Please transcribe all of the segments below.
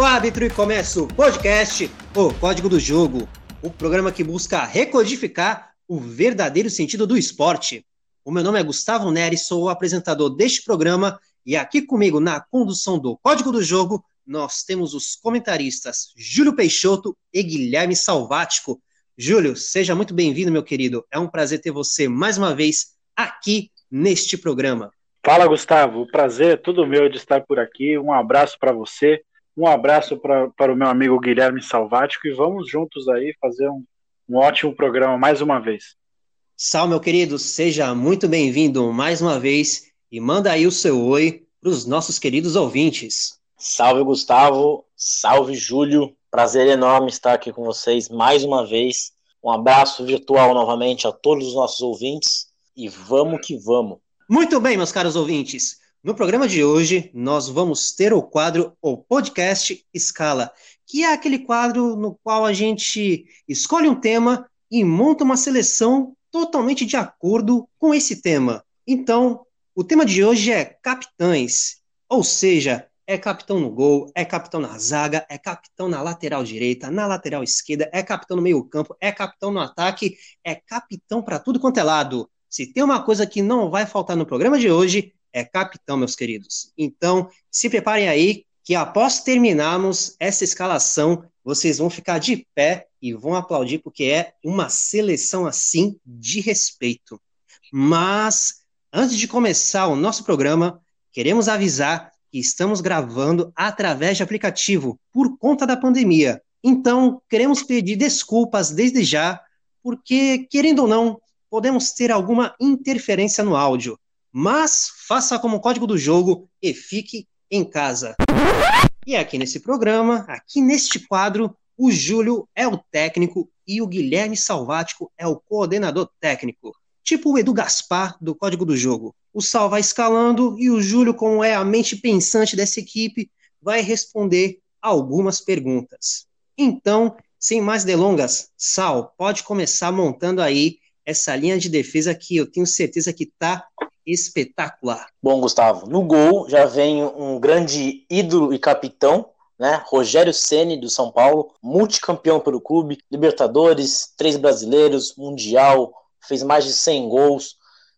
o árbitro e começa o podcast O Código do Jogo, o programa que busca recodificar o verdadeiro sentido do esporte. O meu nome é Gustavo Neri, sou o apresentador deste programa e aqui comigo na condução do Código do Jogo nós temos os comentaristas Júlio Peixoto e Guilherme Salvático. Júlio, seja muito bem-vindo, meu querido. É um prazer ter você mais uma vez aqui neste programa. Fala, Gustavo. Prazer é todo meu de estar por aqui. Um abraço para você, um abraço pra, para o meu amigo Guilherme Salvático e vamos juntos aí fazer um, um ótimo programa mais uma vez. Sal, meu querido, seja muito bem-vindo mais uma vez e manda aí o seu oi para os nossos queridos ouvintes. Salve, Gustavo. Salve, Júlio. Prazer enorme estar aqui com vocês mais uma vez. Um abraço virtual novamente a todos os nossos ouvintes e vamos que vamos. Muito bem, meus caros ouvintes. No programa de hoje, nós vamos ter o quadro O Podcast Escala, que é aquele quadro no qual a gente escolhe um tema e monta uma seleção totalmente de acordo com esse tema. Então, o tema de hoje é capitães, ou seja, é capitão no gol, é capitão na zaga, é capitão na lateral direita, na lateral esquerda, é capitão no meio-campo, é capitão no ataque, é capitão para tudo quanto é lado. Se tem uma coisa que não vai faltar no programa de hoje, é capitão, meus queridos. Então, se preparem aí, que após terminarmos essa escalação, vocês vão ficar de pé e vão aplaudir, porque é uma seleção assim de respeito. Mas, antes de começar o nosso programa, queremos avisar que estamos gravando através de aplicativo por conta da pandemia. Então, queremos pedir desculpas desde já, porque, querendo ou não, podemos ter alguma interferência no áudio, mas faça como código do jogo e fique em casa. E aqui nesse programa, aqui neste quadro, o Júlio é o técnico e o Guilherme Salvático é o coordenador técnico. Tipo o Edu Gaspar do código do jogo. O Sal vai escalando e o Júlio, como é a mente pensante dessa equipe, vai responder algumas perguntas. Então, sem mais delongas, Sal, pode começar montando aí essa linha de defesa que eu tenho certeza que está espetacular. Bom, Gustavo, no gol já vem um grande ídolo e capitão, né? Rogério Ceni do São Paulo, multicampeão pelo clube, Libertadores, três brasileiros, mundial, fez mais de 100 gols,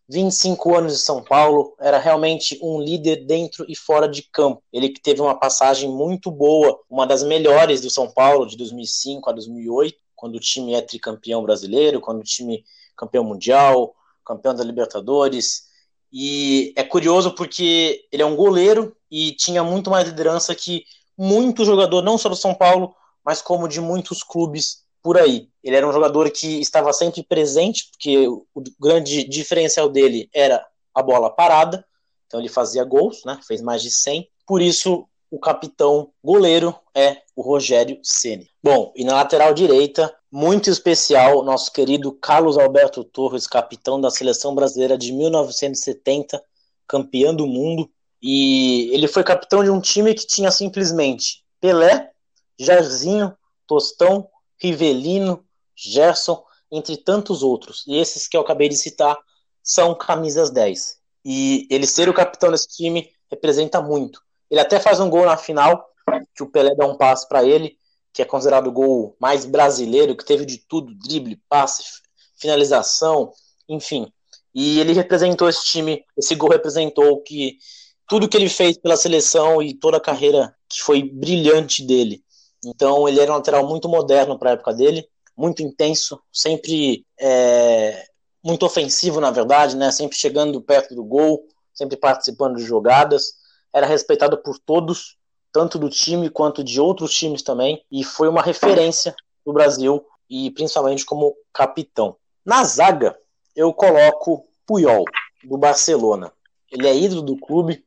25 anos de São Paulo, era realmente um líder dentro e fora de campo. Ele que teve uma passagem muito boa, uma das melhores do São Paulo de 2005 a 2008, quando o time é tricampeão brasileiro, quando o time campeão mundial, campeão da Libertadores. E é curioso porque ele é um goleiro e tinha muito mais liderança que muito jogador, não só do São Paulo, mas como de muitos clubes por aí. Ele era um jogador que estava sempre presente, porque o grande diferencial dele era a bola parada, então ele fazia gols, né? Fez mais de 100. Por isso o capitão goleiro é o Rogério Ceni. Bom, e na lateral direita, muito especial, nosso querido Carlos Alberto Torres, capitão da seleção brasileira de 1970, campeão do mundo. E ele foi capitão de um time que tinha simplesmente Pelé, Jairzinho, Tostão, Rivelino, Gerson, entre tantos outros. E esses que eu acabei de citar são camisas 10. E ele ser o capitão desse time representa muito. Ele até faz um gol na final, que o Pelé dá um passe para ele, que é considerado o gol mais brasileiro, que teve de tudo, drible, passe, finalização, enfim. E ele representou esse time, esse gol representou que tudo que ele fez pela seleção e toda a carreira que foi brilhante dele. Então ele era um lateral muito moderno para a época dele, muito intenso, sempre é, muito ofensivo na verdade, né? Sempre chegando perto do gol, sempre participando de jogadas era respeitado por todos, tanto do time quanto de outros times também, e foi uma referência do Brasil e principalmente como capitão. Na zaga, eu coloco Puyol, do Barcelona. Ele é ídolo do clube,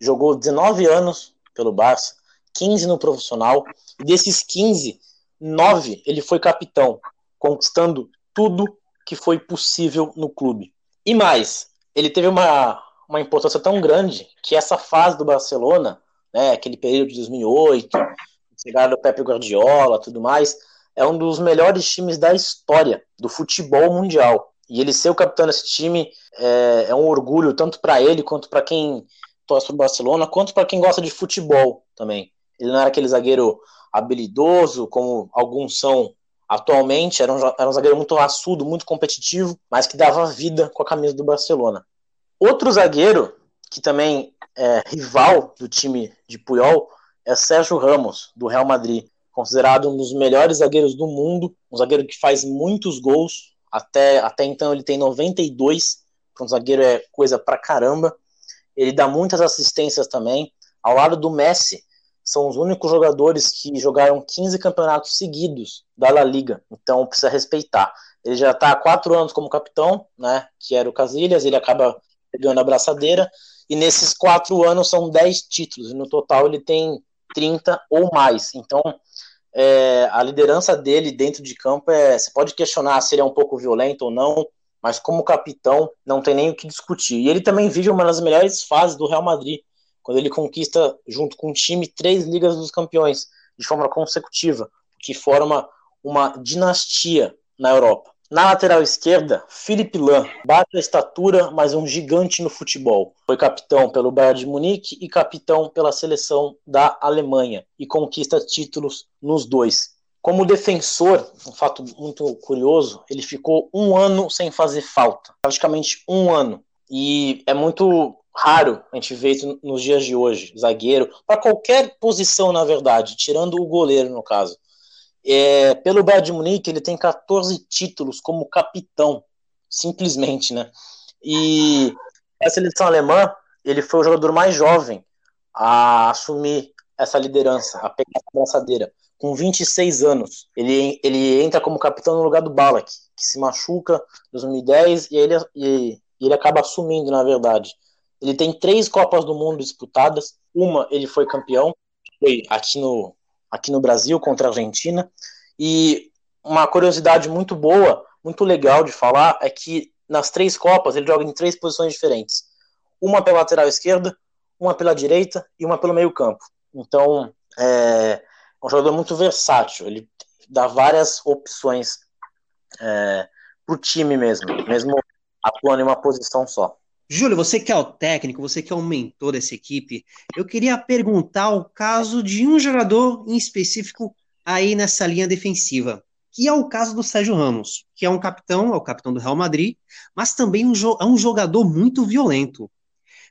jogou 19 anos pelo Barça, 15 no profissional, e desses 15, 9 ele foi capitão, conquistando tudo que foi possível no clube. E mais, ele teve uma uma importância tão grande que essa fase do Barcelona, né, aquele período de 2008, chegada do Pepe Guardiola, tudo mais, é um dos melhores times da história do futebol mundial. E ele ser o capitão desse time é, é um orgulho tanto para ele quanto para quem torce para o Barcelona, quanto para quem gosta de futebol também. Ele não era aquele zagueiro habilidoso, como alguns são atualmente, era um, era um zagueiro muito raçudo, muito competitivo, mas que dava vida com a camisa do Barcelona. Outro zagueiro, que também é rival do time de Puyol, é Sérgio Ramos, do Real Madrid, considerado um dos melhores zagueiros do mundo, um zagueiro que faz muitos gols, até, até então ele tem 92, um zagueiro é coisa pra caramba, ele dá muitas assistências também, ao lado do Messi, são os únicos jogadores que jogaram 15 campeonatos seguidos da La Liga, então precisa respeitar. Ele já está há quatro anos como capitão, né, que era o Casillas, ele acaba pegando a braçadeira, e nesses quatro anos são 10 títulos, e no total ele tem 30 ou mais. Então, é, a liderança dele dentro de campo é. Você pode questionar se ele é um pouco violento ou não, mas como capitão, não tem nem o que discutir. E ele também vive uma das melhores fases do Real Madrid quando ele conquista, junto com o time, três Ligas dos Campeões de forma consecutiva, que forma uma dinastia na Europa. Na lateral esquerda, Felipe Lan, bate a estatura, mas um gigante no futebol. Foi capitão pelo Bayern de Munique e capitão pela seleção da Alemanha e conquista títulos nos dois. Como defensor, um fato muito curioso, ele ficou um ano sem fazer falta, praticamente um ano. E é muito raro a gente ver isso nos dias de hoje, zagueiro, para qualquer posição, na verdade, tirando o goleiro, no caso. É, pelo Bayern de Munique, ele tem 14 títulos como capitão, simplesmente, né? E a seleção alemã, ele foi o jogador mais jovem a assumir essa liderança, a pegar essa braçadeira, com 26 anos. Ele, ele entra como capitão no lugar do Balak, que se machuca em 2010 e ele, e, ele acaba assumindo, na verdade. Ele tem três Copas do Mundo disputadas. Uma ele foi campeão, foi aqui no, aqui no Brasil contra a Argentina. E uma curiosidade muito boa, muito legal de falar, é que nas três Copas ele joga em três posições diferentes. Uma pela lateral esquerda, uma pela direita e uma pelo meio campo. Então, é um jogador muito versátil. Ele dá várias opções é, para o time mesmo, mesmo atuando em uma posição só. Júlio, você que é o técnico, você que é o mentor dessa equipe, eu queria perguntar o caso de um jogador em específico aí nessa linha defensiva, que é o caso do Sérgio Ramos, que é um capitão, é o capitão do Real Madrid, mas também um é um jogador muito violento.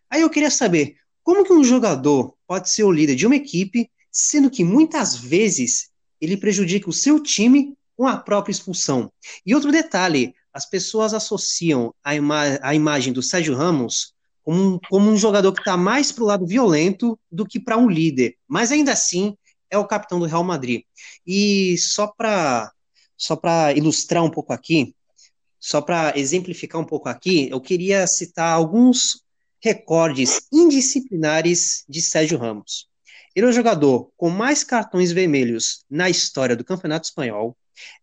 Aí eu queria saber, como que um jogador pode ser o líder de uma equipe, sendo que muitas vezes ele prejudica o seu time com a própria expulsão? E outro detalhe, as pessoas associam a, ima a imagem do Sérgio Ramos como um, como um jogador que está mais para o lado violento do que para um líder, mas ainda assim é o capitão do Real Madrid. E só para só para ilustrar um pouco aqui, só para exemplificar um pouco aqui, eu queria citar alguns recordes indisciplinares de Sérgio Ramos. Ele é o jogador com mais cartões vermelhos na história do Campeonato Espanhol,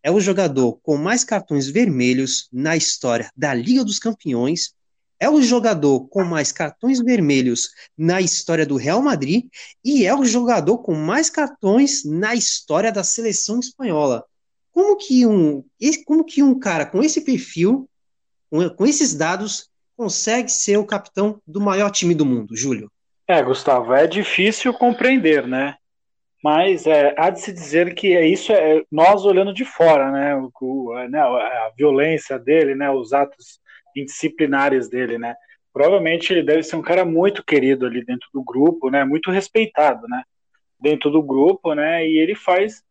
é o jogador com mais cartões vermelhos na história da Liga dos Campeões. É o jogador com mais cartões vermelhos na história do Real Madrid e é o jogador com mais cartões na história da seleção espanhola. Como que um, como que um cara com esse perfil, com, esses dados, consegue ser o capitão do maior time do mundo, Júlio? É, Gustavo, é difícil compreender, né? Mas é, há de se dizer que é isso é nós olhando de fora, né? O, o, né, a violência dele, né? Os atos indisciplinares dele, né? Provavelmente ele deve ser um cara muito querido ali dentro do grupo, né? Muito respeitado, né? Dentro do grupo, né? E ele faz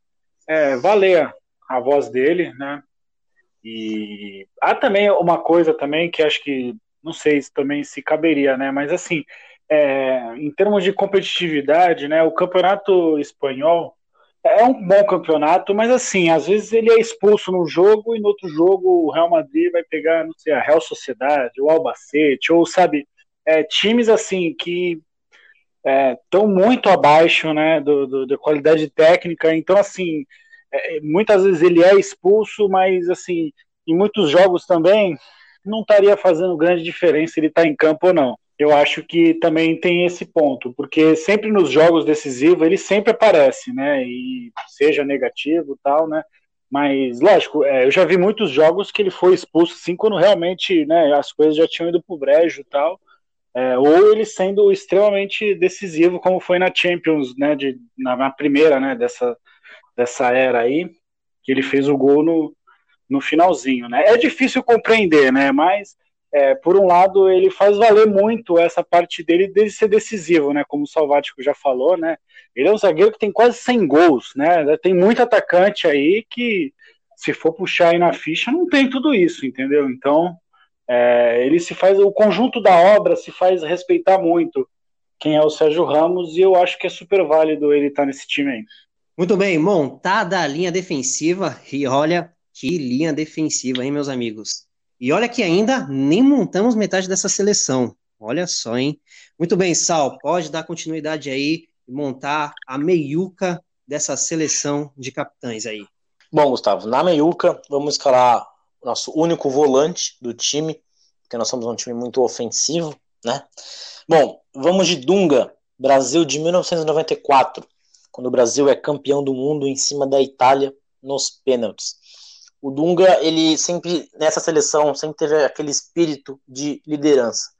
é, valer a voz dele, né? E há também uma coisa também que acho que não sei se também se caberia, né? Mas assim, é, em termos de competitividade, né, o campeonato espanhol é um bom campeonato, mas assim, às vezes ele é expulso num jogo e no outro jogo o Real Madrid vai pegar, não sei, a Real Sociedade, o Albacete, ou sabe, é, times assim que estão é, muito abaixo, né, do, do, da qualidade técnica, então assim, é, muitas vezes ele é expulso, mas assim, em muitos jogos também não estaria fazendo grande diferença ele estar tá em campo ou não eu acho que também tem esse ponto, porque sempre nos jogos decisivos ele sempre aparece, né? E seja negativo tal, né? Mas, lógico, é, eu já vi muitos jogos que ele foi expulso assim quando realmente né, as coisas já tinham ido pro brejo e tal. é, ou ele sendo extremamente decisivo, como foi na Champions, né, de, na, na, primeira, né, dessa, dessa era aí, que ele fez o gol no, no finalzinho, né. É difícil compreender, né, mas é, por um lado ele faz valer muito essa parte dele de ser decisivo, né, como o Salvático já falou, né, ele é um zagueiro que tem quase 100 gols, né, tem muito atacante aí que se for puxar aí na ficha não tem tudo isso, entendeu? Então é, ele se faz, o conjunto da obra se faz respeitar muito quem é o Sérgio Ramos e eu acho que é super válido ele estar tá nesse time aí. Muito bem, montada a linha defensiva e olha que linha defensiva, hein, meus amigos? E olha que ainda nem montamos metade dessa seleção. Olha só, hein? Muito bem, Sal, pode dar continuidade aí e montar a meiuca dessa seleção de capitães aí. Bom, Gustavo, na meiuca vamos escalar nosso único volante do time, porque nós somos um time muito ofensivo, né? Bom, vamos de Dunga, Brasil de 1994, quando o Brasil é campeão do mundo em cima da Itália nos pênaltis. O Dunga, ele sempre, nessa seleção, sempre teve aquele espírito de liderança,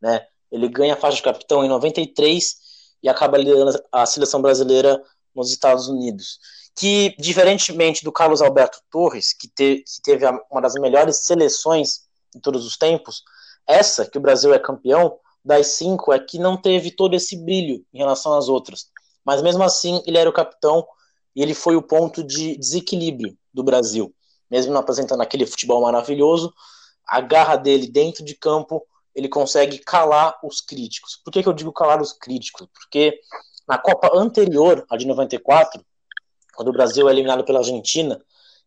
né? Ele ganha a faixa de capitão em 93 e acaba liderando a seleção brasileira nos Estados Unidos que, diferentemente do Carlos Alberto Torres, que, te, que teve uma das melhores seleções de todos os tempos, essa, que o Brasil é campeão, das cinco, é que não teve todo esse brilho em relação às outras. Mas mesmo assim, ele era o capitão e ele foi o ponto de desequilíbrio do Brasil. Mesmo não apresentando aquele futebol maravilhoso, a garra dele dentro de campo, ele consegue calar os críticos. Por que, que eu digo calar os críticos? Porque na Copa anterior, a de 94, quando o Brasil é eliminado pela Argentina,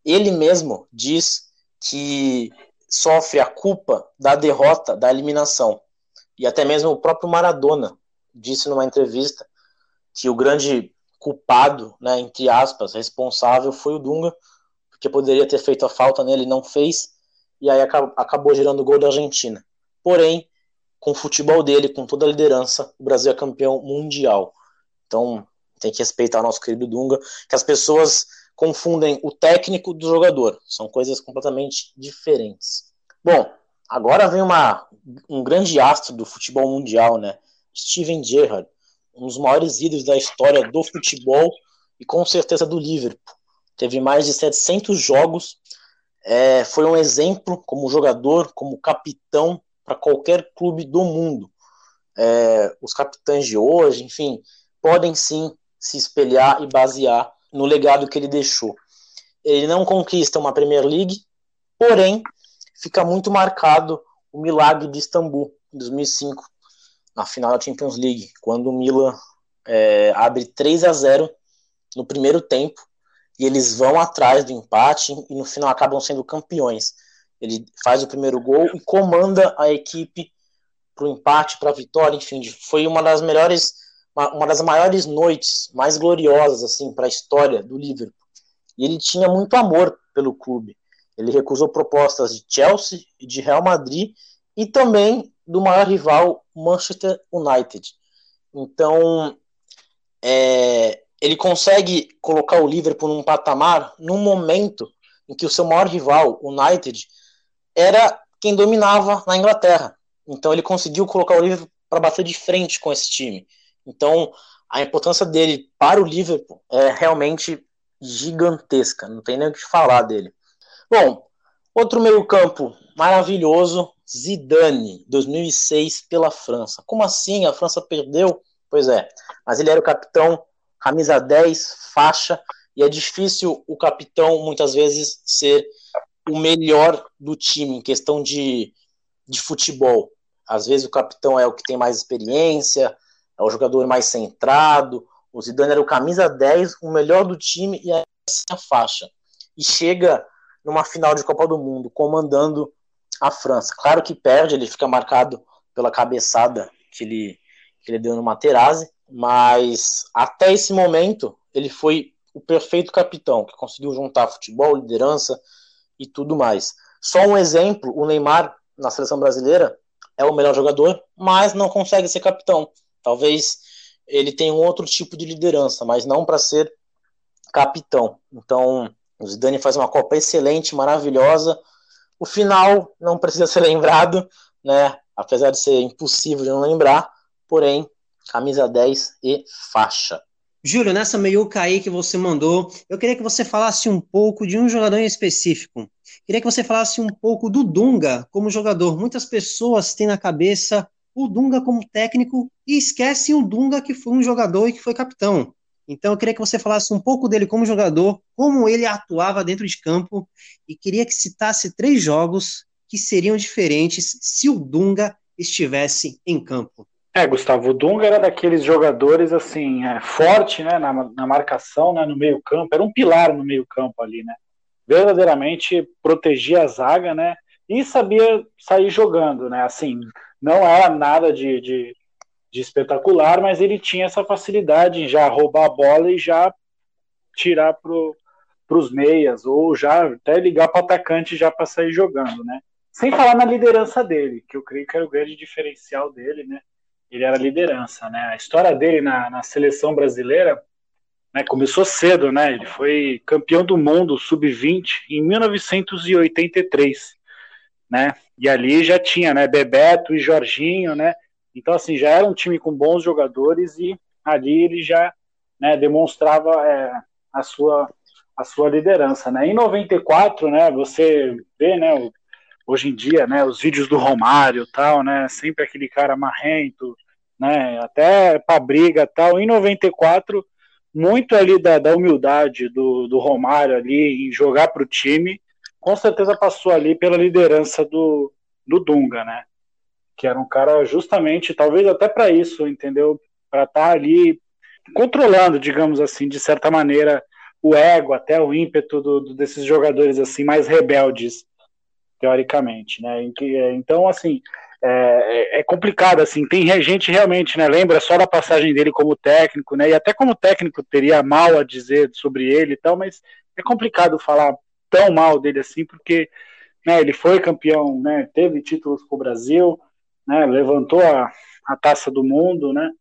ele mesmo diz que sofre a culpa da derrota, da eliminação. E até mesmo o próprio Maradona disse numa entrevista que o grande culpado, né, entre aspas, responsável foi o Dunga, porque poderia ter feito a falta nele, não fez, e aí acabou gerando o gol da Argentina. Porém, com o futebol dele, com toda a liderança, o Brasil é campeão mundial. Então, tem que respeitar o nosso querido Dunga, que as pessoas confundem o técnico do jogador. São coisas completamente diferentes. Bom, agora vem uma, um grande astro do futebol mundial, né? Steven Gerrard, um dos maiores ídolos da história do futebol e com certeza do Liverpool. Teve mais de 700 jogos, é, foi um exemplo como jogador, como capitão para qualquer clube do mundo. É, os capitães de hoje, enfim, podem sim se espelhar e basear no legado que ele deixou. Ele não conquista uma Premier League, porém fica muito marcado o milagre de Istambul, em 2005, na final da Champions League, quando o Milan é, abre 3 a 0 no primeiro tempo e eles vão atrás do empate e no final acabam sendo campeões. Ele faz o primeiro gol e comanda a equipe para o empate, para a vitória, enfim, foi uma das melhores uma, uma das maiores noites mais gloriosas assim para a história do Liverpool. E ele tinha muito amor pelo clube. Ele recusou propostas de Chelsea de Real Madrid e também do maior rival Manchester United. Então, é, ele consegue colocar o Liverpool num patamar num momento em que o seu maior rival, United, era quem dominava na Inglaterra. Então ele conseguiu colocar o Liverpool para bater de frente com esse time. Então, a importância dele para o Liverpool é realmente gigantesca, não tem nem o que falar dele. Bom, outro meio-campo maravilhoso, Zidane, 2006 pela França. Como assim? A França perdeu? Pois é, mas ele era o capitão, camisa 10, faixa, e é difícil o capitão muitas vezes ser o melhor do time em questão de, de futebol. Às vezes o capitão é o que tem mais experiência, é o jogador mais centrado. O Zidane era o camisa 10, o melhor do time e essa faixa. E chega numa final de Copa do Mundo, comandando a França. Claro que perde, ele fica marcado pela cabeçada que ele, que ele deu no Materazzi, mas até esse momento ele foi o perfeito capitão, que conseguiu juntar futebol, liderança e tudo mais. Só um exemplo, o Neymar na seleção brasileira é o melhor jogador, mas não consegue ser capitão. Talvez ele tenha um outro tipo de liderança, mas não para ser capitão. Então, o Zidane faz uma Copa excelente, maravilhosa. O final não precisa ser lembrado, né? apesar de ser impossível de não lembrar, porém, camisa 10 e faixa. Júlio, nessa meiuca aí que você mandou, eu queria que você falasse um pouco de um jogador em específico. Queria que você falasse um pouco do Dunga como jogador. Muitas pessoas têm na cabeça o Dunga como técnico e esquecem o Dunga que foi um jogador e que foi capitão. Então eu queria que você falasse um pouco dele como jogador, como ele atuava dentro de campo e queria que citasse três jogos que seriam diferentes se o Dunga estivesse em campo. É, Gustavo, o Dunga era daqueles jogadores assim, é, forte né, na, na marcação, né, no meio campo, era um pilar no meio campo ali, né? Verdadeiramente protegia a zaga, né? E sabia sair jogando, né? Assim, não era nada de, de, de espetacular, mas ele tinha essa facilidade em já roubar a bola e já tirar para os meias, ou já até ligar para o atacante já para sair jogando, né? Sem falar na liderança dele, que eu creio que era o grande diferencial dele, né? Ele era liderança, né? A história dele na, na seleção brasileira né, começou cedo, né? Ele foi campeão do mundo sub-20 em 1983, né? E ali já tinha, né? Bebeto e Jorginho, né? Então assim já era um time com bons jogadores e ali ele já né, demonstrava é, a sua a sua liderança, né? Em 94, né? Você vê, né? Hoje em dia, né? Os vídeos do Romário, tal, né? Sempre aquele cara marrento, né? Até para briga tal. Em 94, muito ali da, da humildade do, do Romário ali em jogar para o time, com certeza passou ali pela liderança do, do Dunga, né? Que era um cara justamente, talvez até para isso, entendeu? Para estar tá ali controlando, digamos assim, de certa maneira, o ego, até o ímpeto do, do, desses jogadores assim mais rebeldes, teoricamente, né? Então, assim, é, é, complicado, assim, tem gente realmente, né, lembra só da passagem dele como técnico, né, e até como técnico teria mal a dizer sobre ele e tal, mas é complicado falar tão mal dele assim, porque, né, ele foi campeão, né, teve títulos com o Brasil, né, levantou a, a taça do mundo, né,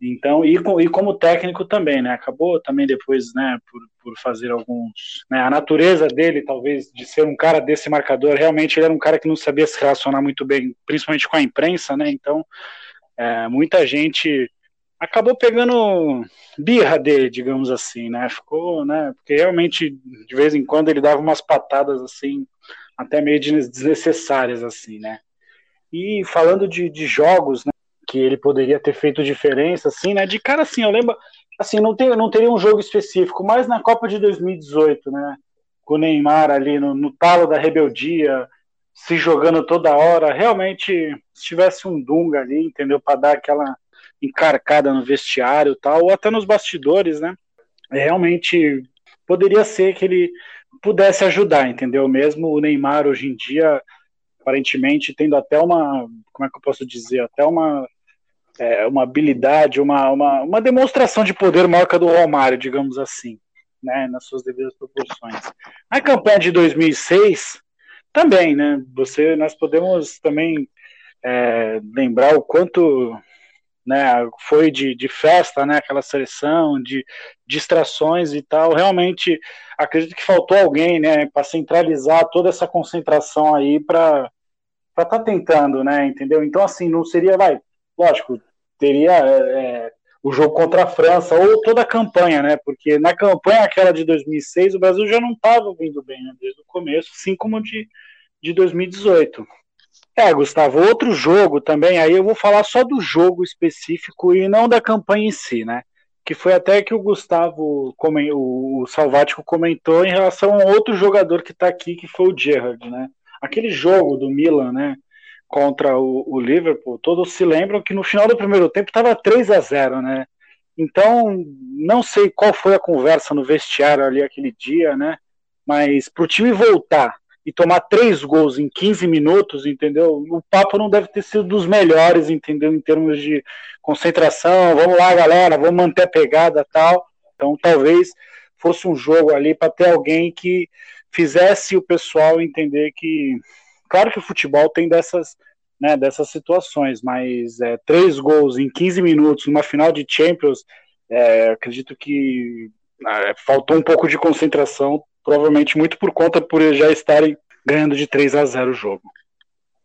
então, e, e como técnico também, né? Acabou também depois, né, por, por fazer alguns. Né, a natureza dele, talvez, de ser um cara desse marcador, realmente ele era um cara que não sabia se relacionar muito bem, principalmente com a imprensa, né? Então, é, muita gente acabou pegando birra dele, digamos assim, né? Ficou, né? Porque realmente, de vez em quando, ele dava umas patadas assim, até meio desnecessárias, assim, né? E falando de, de jogos, né? Que ele poderia ter feito diferença, assim, né? De cara, assim, eu lembro, assim, não, tem, não teria um jogo específico, mas na Copa de 2018, né? Com o Neymar ali no, no talo da rebeldia, se jogando toda hora, realmente, se tivesse um Dunga ali, entendeu? Para dar aquela encarcada no vestiário tal, ou até nos bastidores, né? Realmente poderia ser que ele pudesse ajudar, entendeu? Mesmo o Neymar hoje em dia, aparentemente, tendo até uma, como é que eu posso dizer, até uma é, uma habilidade, uma, uma, uma demonstração de poder maior que a do Romário, digamos assim, né, nas suas devidas proporções. Na campanha de 2006, também, né, você, nós podemos também é, lembrar o quanto né, foi de, de festa, né, aquela seleção, de distrações e tal. Realmente, acredito que faltou alguém, né, para centralizar toda essa concentração aí para para estar tá tentando, né, entendeu? Então, assim, não seria, vai, lógico, teria é, é, o jogo contra a França ou toda a campanha, né? Porque na campanha aquela de 2006 o Brasil já não estava vindo bem né? desde o começo, assim como de, de 2018. É, Gustavo, outro jogo também, aí eu vou falar só do jogo específico e não da campanha em si, né? Que foi até que o Gustavo, o Salvático comentou em relação a outro jogador que está aqui, que foi o Gerrard, né? Aquele jogo do Milan, né? Contra o, o, Liverpool, todos se lembram que no final do primeiro tempo estava 3 a 0 né? Então, não sei qual foi a conversa no vestiário ali aquele dia, né? Mas para o time voltar e tomar três gols em 15 minutos, entendeu? O papo não deve ter sido dos melhores, entendeu? Em termos de concentração, vamos lá, galera, vamos manter a pegada tal. Então, talvez fosse um jogo ali para ter alguém que fizesse o pessoal entender que Claro que o futebol tem dessas, né, dessas situações, mas é, três gols em 15 minutos numa final de Champions, é, acredito que é, faltou um pouco de concentração, provavelmente muito por conta por já estarem ganhando de 3 a 0 o jogo.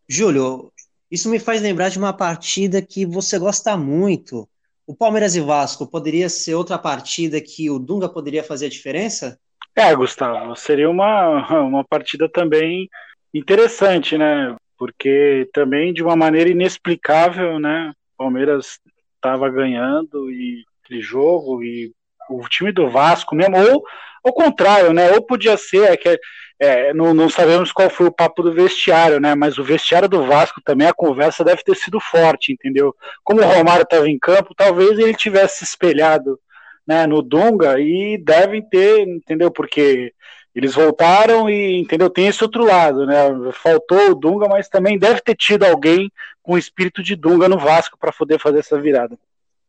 Júlio, Isso me faz lembrar de uma partida que você gosta muito. O Palmeiras e Vasco poderia ser outra partida que o Dunga poderia fazer a diferença? É, Gustavo, seria uma, uma partida também interessante, né? Porque também de uma maneira inexplicável, né? Palmeiras estava ganhando e aquele jogo e o time do Vasco mesmo, ou ao contrário, né? Ou podia ser, é que é, não, não, sabemos qual foi o papo do vestiário, né? Mas o vestiário do Vasco também a conversa deve ter sido forte, entendeu? Como o Romário estava em campo, talvez ele tivesse espelhado né, no Dunga e devem ter, entendeu? Porque eles voltaram e, entendeu? Tem esse outro lado, né? Faltou o Dunga, mas também deve ter tido alguém com espírito de Dunga no Vasco para poder fazer essa virada.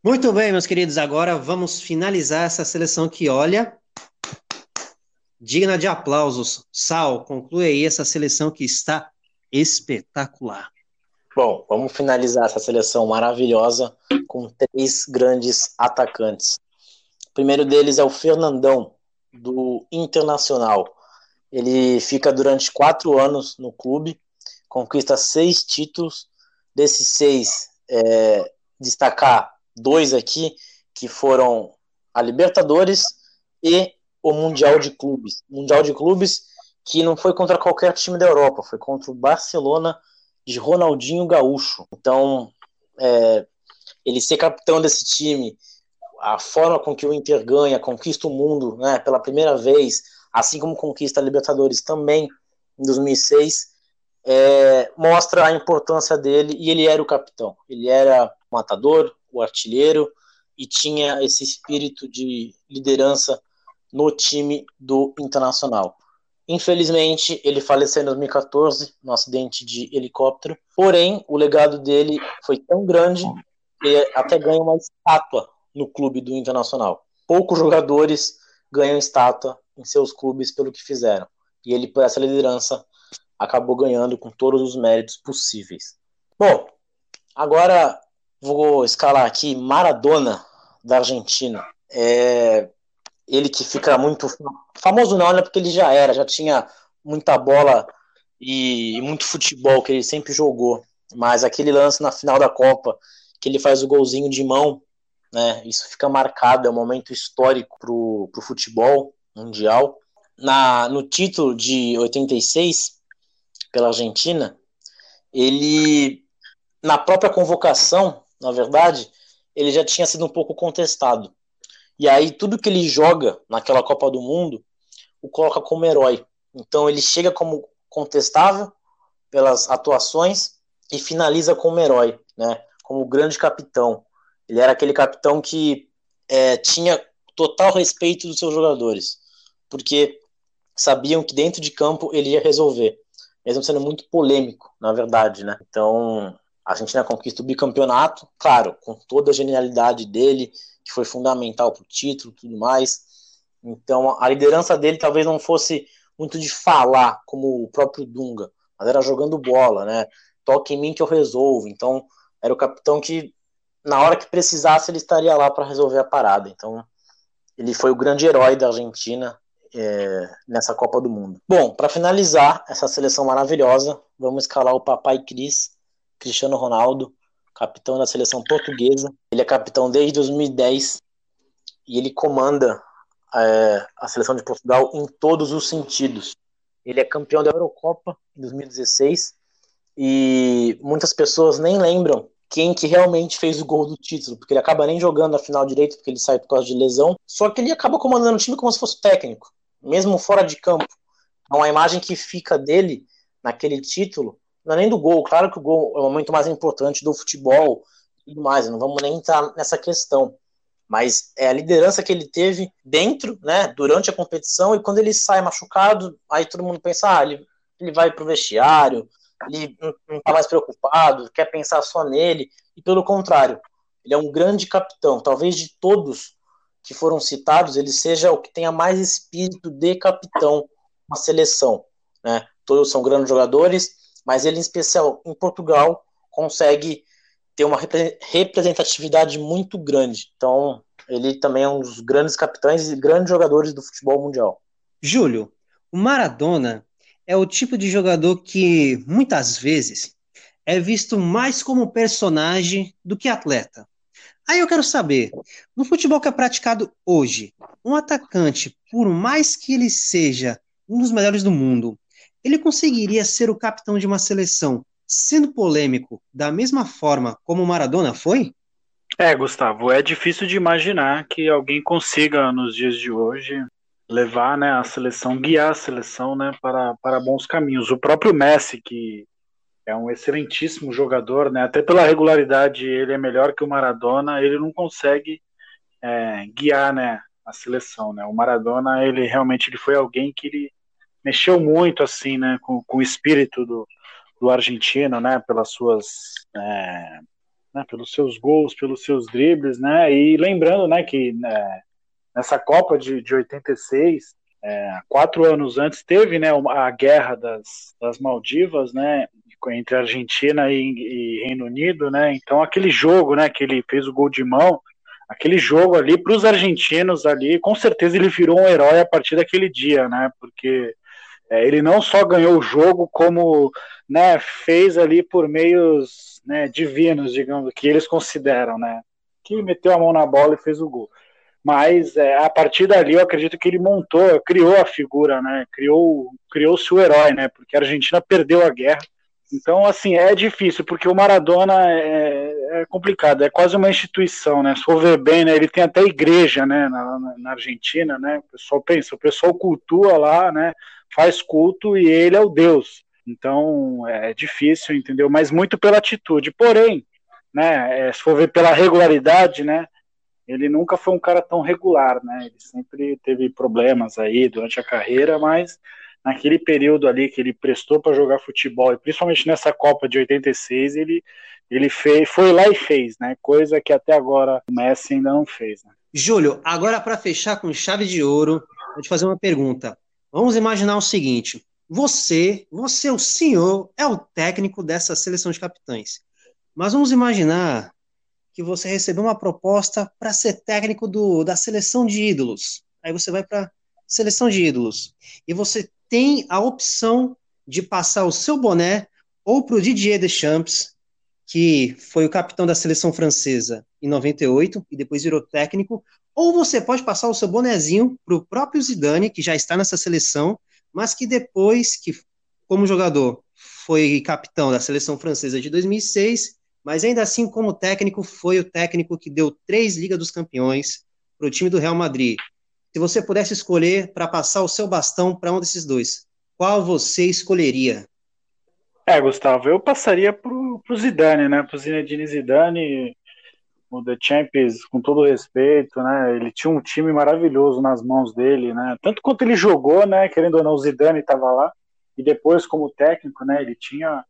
Muito bem, meus queridos. Agora vamos finalizar essa seleção que olha digna de aplausos. Sal, conclui aí essa seleção que está espetacular. Bom, vamos finalizar essa seleção maravilhosa com três grandes atacantes. O primeiro deles é o Fernandão, do Internacional. Ele fica durante quatro anos no clube, conquista seis títulos. Desses seis, é, destacar dois aqui, que foram a Libertadores e o Mundial de Clubes. Mundial de Clubes que não foi contra qualquer time da Europa, foi contra o Barcelona de Ronaldinho Gaúcho. Então, é, ele ser capitão desse time, a forma com que o Inter ganha, conquista o mundo né, pela primeira vez, assim como conquista a Libertadores também em 2006, é, mostra a importância dele e ele era o capitão. Ele era o matador, o artilheiro e tinha esse espírito de liderança no time do Internacional. Infelizmente, ele faleceu em 2014 no acidente de helicóptero. Porém, o legado dele foi tão grande que até ganha uma estátua no clube do Internacional. Poucos jogadores ganham estátua em seus clubes pelo que fizeram. E ele, por essa liderança, acabou ganhando com todos os méritos possíveis. Bom, agora vou escalar aqui Maradona da Argentina. É, ele que fica muito famoso não, né? Porque ele já era, já tinha muita bola e muito futebol que ele sempre jogou. Mas aquele lance na final da Copa, que ele faz o golzinho de mão, né? Isso fica marcado, é um momento histórico pro, pro futebol mundial. Na, no título de 86, pela Argentina, ele, na própria convocação, na verdade, ele já tinha sido um pouco contestado. E aí tudo que ele joga naquela Copa do Mundo o coloca como herói. Então ele chega como contestável pelas atuações e finaliza como herói, né? Como grande capitão. Ele era aquele capitão que é, tinha total respeito dos seus jogadores, porque sabiam que dentro de campo ele ia resolver, mesmo sendo muito polêmico, na verdade, né? Então a Argentina conquista o bicampeonato, claro, com toda a genialidade dele, que foi fundamental para o título tudo mais. Então, a liderança dele talvez não fosse muito de falar, como o próprio Dunga, mas era jogando bola, né? Toque em mim que eu resolvo. Então, era o capitão que, na hora que precisasse, ele estaria lá para resolver a parada. Então, ele foi o grande herói da Argentina é, nessa Copa do Mundo. Bom, para finalizar essa seleção maravilhosa, vamos escalar o Papai Cris, Cristiano Ronaldo, capitão da seleção portuguesa. Ele é capitão desde 2010 e ele comanda é, a seleção de Portugal em todos os sentidos. Ele é campeão da Eurocopa em 2016 e muitas pessoas nem lembram quem que realmente fez o gol do título, porque ele acaba nem jogando a final direito, porque ele sai por causa de lesão, só que ele acaba comandando o time como se fosse técnico, mesmo fora de campo. Então a imagem que fica dele naquele título não é nem do gol, claro que o gol é o momento mais importante do futebol e mais, não vamos nem entrar nessa questão. Mas é a liderança que ele teve dentro, né, durante a competição, e quando ele sai machucado, aí todo mundo pensa, ah, ele, ele vai pro vestiário, ele não está mais preocupado, quer pensar só nele, e pelo contrário, ele é um grande capitão, talvez de todos que foram citados, ele seja o que tenha mais espírito de capitão na seleção, né? Todos são grandes jogadores, mas ele, em especial em Portugal, consegue ter uma representatividade muito grande. Então, ele também é um dos grandes capitães e grandes jogadores do futebol mundial. Júlio, o Maradona é o tipo de jogador que muitas vezes é visto mais como personagem do que atleta. Aí eu quero saber, no futebol que é praticado hoje, um atacante, por mais que ele seja um dos melhores do mundo, ele conseguiria ser o capitão de uma seleção, sendo polêmico da mesma forma como Maradona foi? É, Gustavo, é difícil de imaginar que alguém consiga, nos dias de hoje, levar né, a seleção, guiar a seleção né, para, para bons caminhos. O próprio Messi, que é um excelentíssimo jogador, né? Até pela regularidade ele é melhor que o Maradona, ele não consegue é, guiar, né, a seleção, né? O Maradona, ele realmente ele foi alguém que ele mexeu muito assim, né, com, com o espírito do, do argentino, né, pelas suas é, né, pelos seus gols, pelos seus dribles, né? E lembrando, né, que né, nessa Copa de, de 86 é, quatro anos antes teve né, a guerra das, das Maldivas, né, entre Argentina e, e, Reino Unido, né? Então aquele jogo, né, que ele fez o gol de mão, aquele jogo ali para os argentinos ali, com certeza ele virou um herói a partir daquele dia, né? Porque é, ele não só ganhou o jogo, como né, fez ali por meios né, divinos, digamos, que eles consideram, né? Que meteu a mão na bola e fez o gol mas é, a partir dali eu acredito que ele montou, criou a figura, né? Criou, criou-se o herói, né? Porque a Argentina perdeu a guerra. Então, assim, é difícil, porque o Maradona é, é complicado, é quase uma instituição, né? Se for ver bem, né? Ele tem até igreja, né? Na, na, na Argentina, né? O pessoal pensa, o pessoal cultua lá, né? Faz culto e ele é o Deus. Então, é difícil, entendeu? Mas muito pela atitude. Porém, né? É, se for ver pela regularidade, né? Ele nunca foi um cara tão regular, né? Ele sempre teve problemas aí durante a carreira, mas naquele período ali que ele prestou para jogar futebol, e principalmente nessa Copa de 86, ele, ele fez, foi lá e fez, né? Coisa que até agora o Messi ainda não fez. Né? Júlio, agora para fechar com chave de ouro, vou te fazer uma pergunta. Vamos imaginar o seguinte: você, você, o senhor, é o técnico dessa seleção de capitães. Mas vamos imaginar que você recebeu uma proposta para ser técnico do, da seleção de ídolos. Aí você vai para seleção de ídolos e você tem a opção de passar o seu boné ou para o Didier Deschamps, que foi o capitão da seleção francesa em 98 e depois virou técnico, ou você pode passar o seu bonezinho para o próprio Zidane, que já está nessa seleção, mas que depois que, como jogador, foi capitão da seleção francesa de 2006 mas ainda assim, como técnico, foi o técnico que deu três Ligas dos Campeões para o time do Real Madrid. Se você pudesse escolher para passar o seu bastão para um desses dois, qual você escolheria? É, Gustavo, eu passaria para o Zidane, né? Para o Zinedine Zidane, o The Champions, com todo respeito, né? Ele tinha um time maravilhoso nas mãos dele, né? Tanto quanto ele jogou, né? Querendo ou não, o Zidane estava lá. E depois, como técnico, né? Ele tinha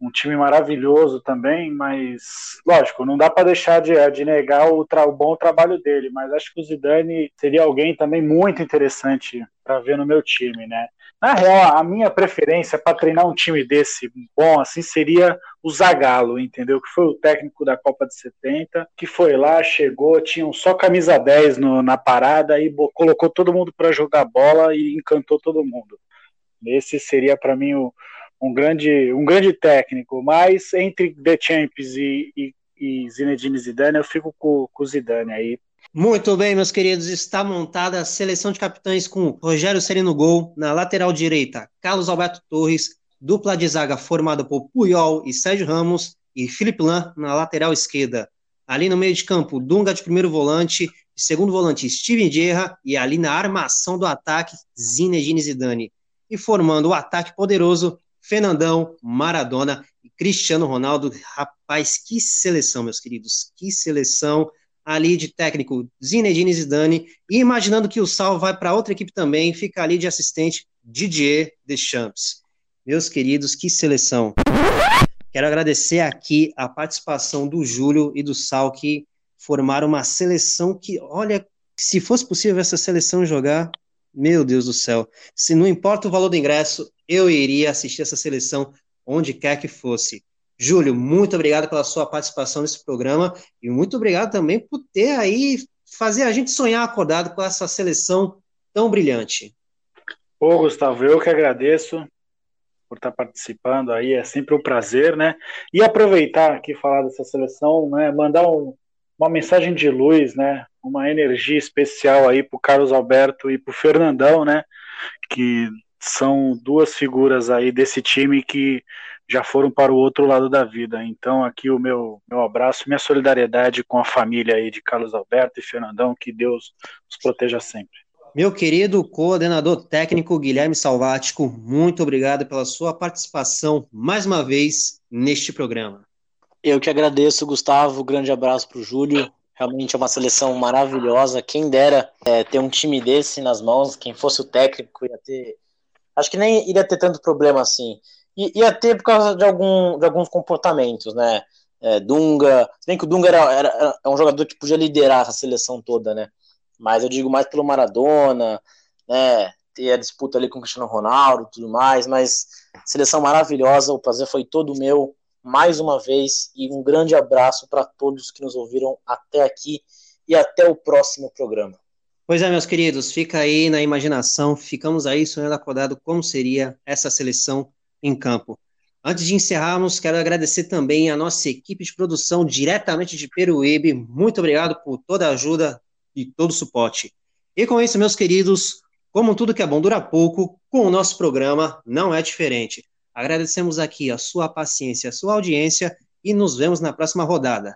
um time maravilhoso também, mas lógico, não dá para deixar de, de negar o, o, bom trabalho dele, mas acho que o Zidane seria alguém também muito interessante para ver no meu time, né? Na real, a minha preferência para treinar um time desse bom assim seria o Zagallo, entendeu? Que foi o técnico da Copa de 70, que foi lá, chegou, tinha só camisa 10 no, na parada e colocou todo mundo para jogar bola e encantou todo mundo. Esse seria para mim o, um grande, um grande técnico, mas entre The Champions e, e, e Zinedine Zidane, eu fico com, com o Zidane aí. Muito bem, meus queridos, está montada a seleção de capitães com Rogério Sereno gol, na lateral direita, Carlos Alberto Torres, dupla de zaga formada por Puyol e Sérgio Ramos, e Felipe Lan na lateral esquerda. Ali no meio de campo, Dunga de primeiro volante, segundo volante Steven Gerra, e ali na armação do ataque, Zinedine Zidane. E formando o ataque poderoso, Fernandão, Maradona e Cristiano Ronaldo. Rapaz, que seleção, meus queridos, que seleção ali de técnico Zinedine Zidane, e imaginando que o Sal vai para outra equipe também, fica ali de assistente Didier Deschamps. Meus queridos, que seleção. Quero agradecer aqui a participação do Júlio e do Sal, que formaram uma seleção que, olha, se fosse possível essa seleção jogar, meu Deus do céu. Se não importa o valor do ingresso, eu iria assistir essa seleção onde quer que fosse. Júlio, muito obrigado pela sua participação nesse programa e muito obrigado também por ter aí fazer a gente sonhar acordado com essa seleção tão brilhante. Ô, Gustavo, eu que agradeço. por estar participando aí, é sempre um prazer, né? E aproveitar aqui falar dessa seleção, né? Mandar um, uma mensagem de luz, né? Uma energia especial aí para o Carlos Alberto e para o Fernandão, né? Que são duas figuras aí desse time que já foram para o outro lado da vida. Então aqui o meu, meu abraço, minha solidariedade com a família aí de Carlos Alberto e Fernandão, que Deus os proteja sempre. Meu querido coordenador técnico Guilherme Salvático, muito obrigado pela sua participação mais uma vez neste programa. Eu que agradeço, Gustavo. Grande abraço para o Júlio. Realmente é uma seleção maravilhosa. Quem dera é, ter um time desse nas mãos, quem fosse o técnico ia ter. Acho que nem iria ter tanto problema assim. I, ia ter por causa de, algum, de alguns comportamentos, né? É, Dunga. Se bem que o Dunga era, era, era, é um jogador que podia liderar a seleção toda, né? Mas eu digo mais pelo Maradona, né? Ter a disputa ali com o Cristiano Ronaldo tudo mais. Mas seleção maravilhosa, o prazer foi todo meu mais uma vez e um grande abraço para todos que nos ouviram até aqui e até o próximo programa. Pois é, meus queridos, fica aí na imaginação, ficamos aí sonhando acordado como seria essa seleção em campo. Antes de encerrarmos, quero agradecer também a nossa equipe de produção diretamente de Peruíbe. Muito obrigado por toda a ajuda e todo o suporte. E com isso, meus queridos, como tudo que é bom dura pouco, com o nosso programa não é diferente. Agradecemos aqui a sua paciência, a sua audiência e nos vemos na próxima rodada.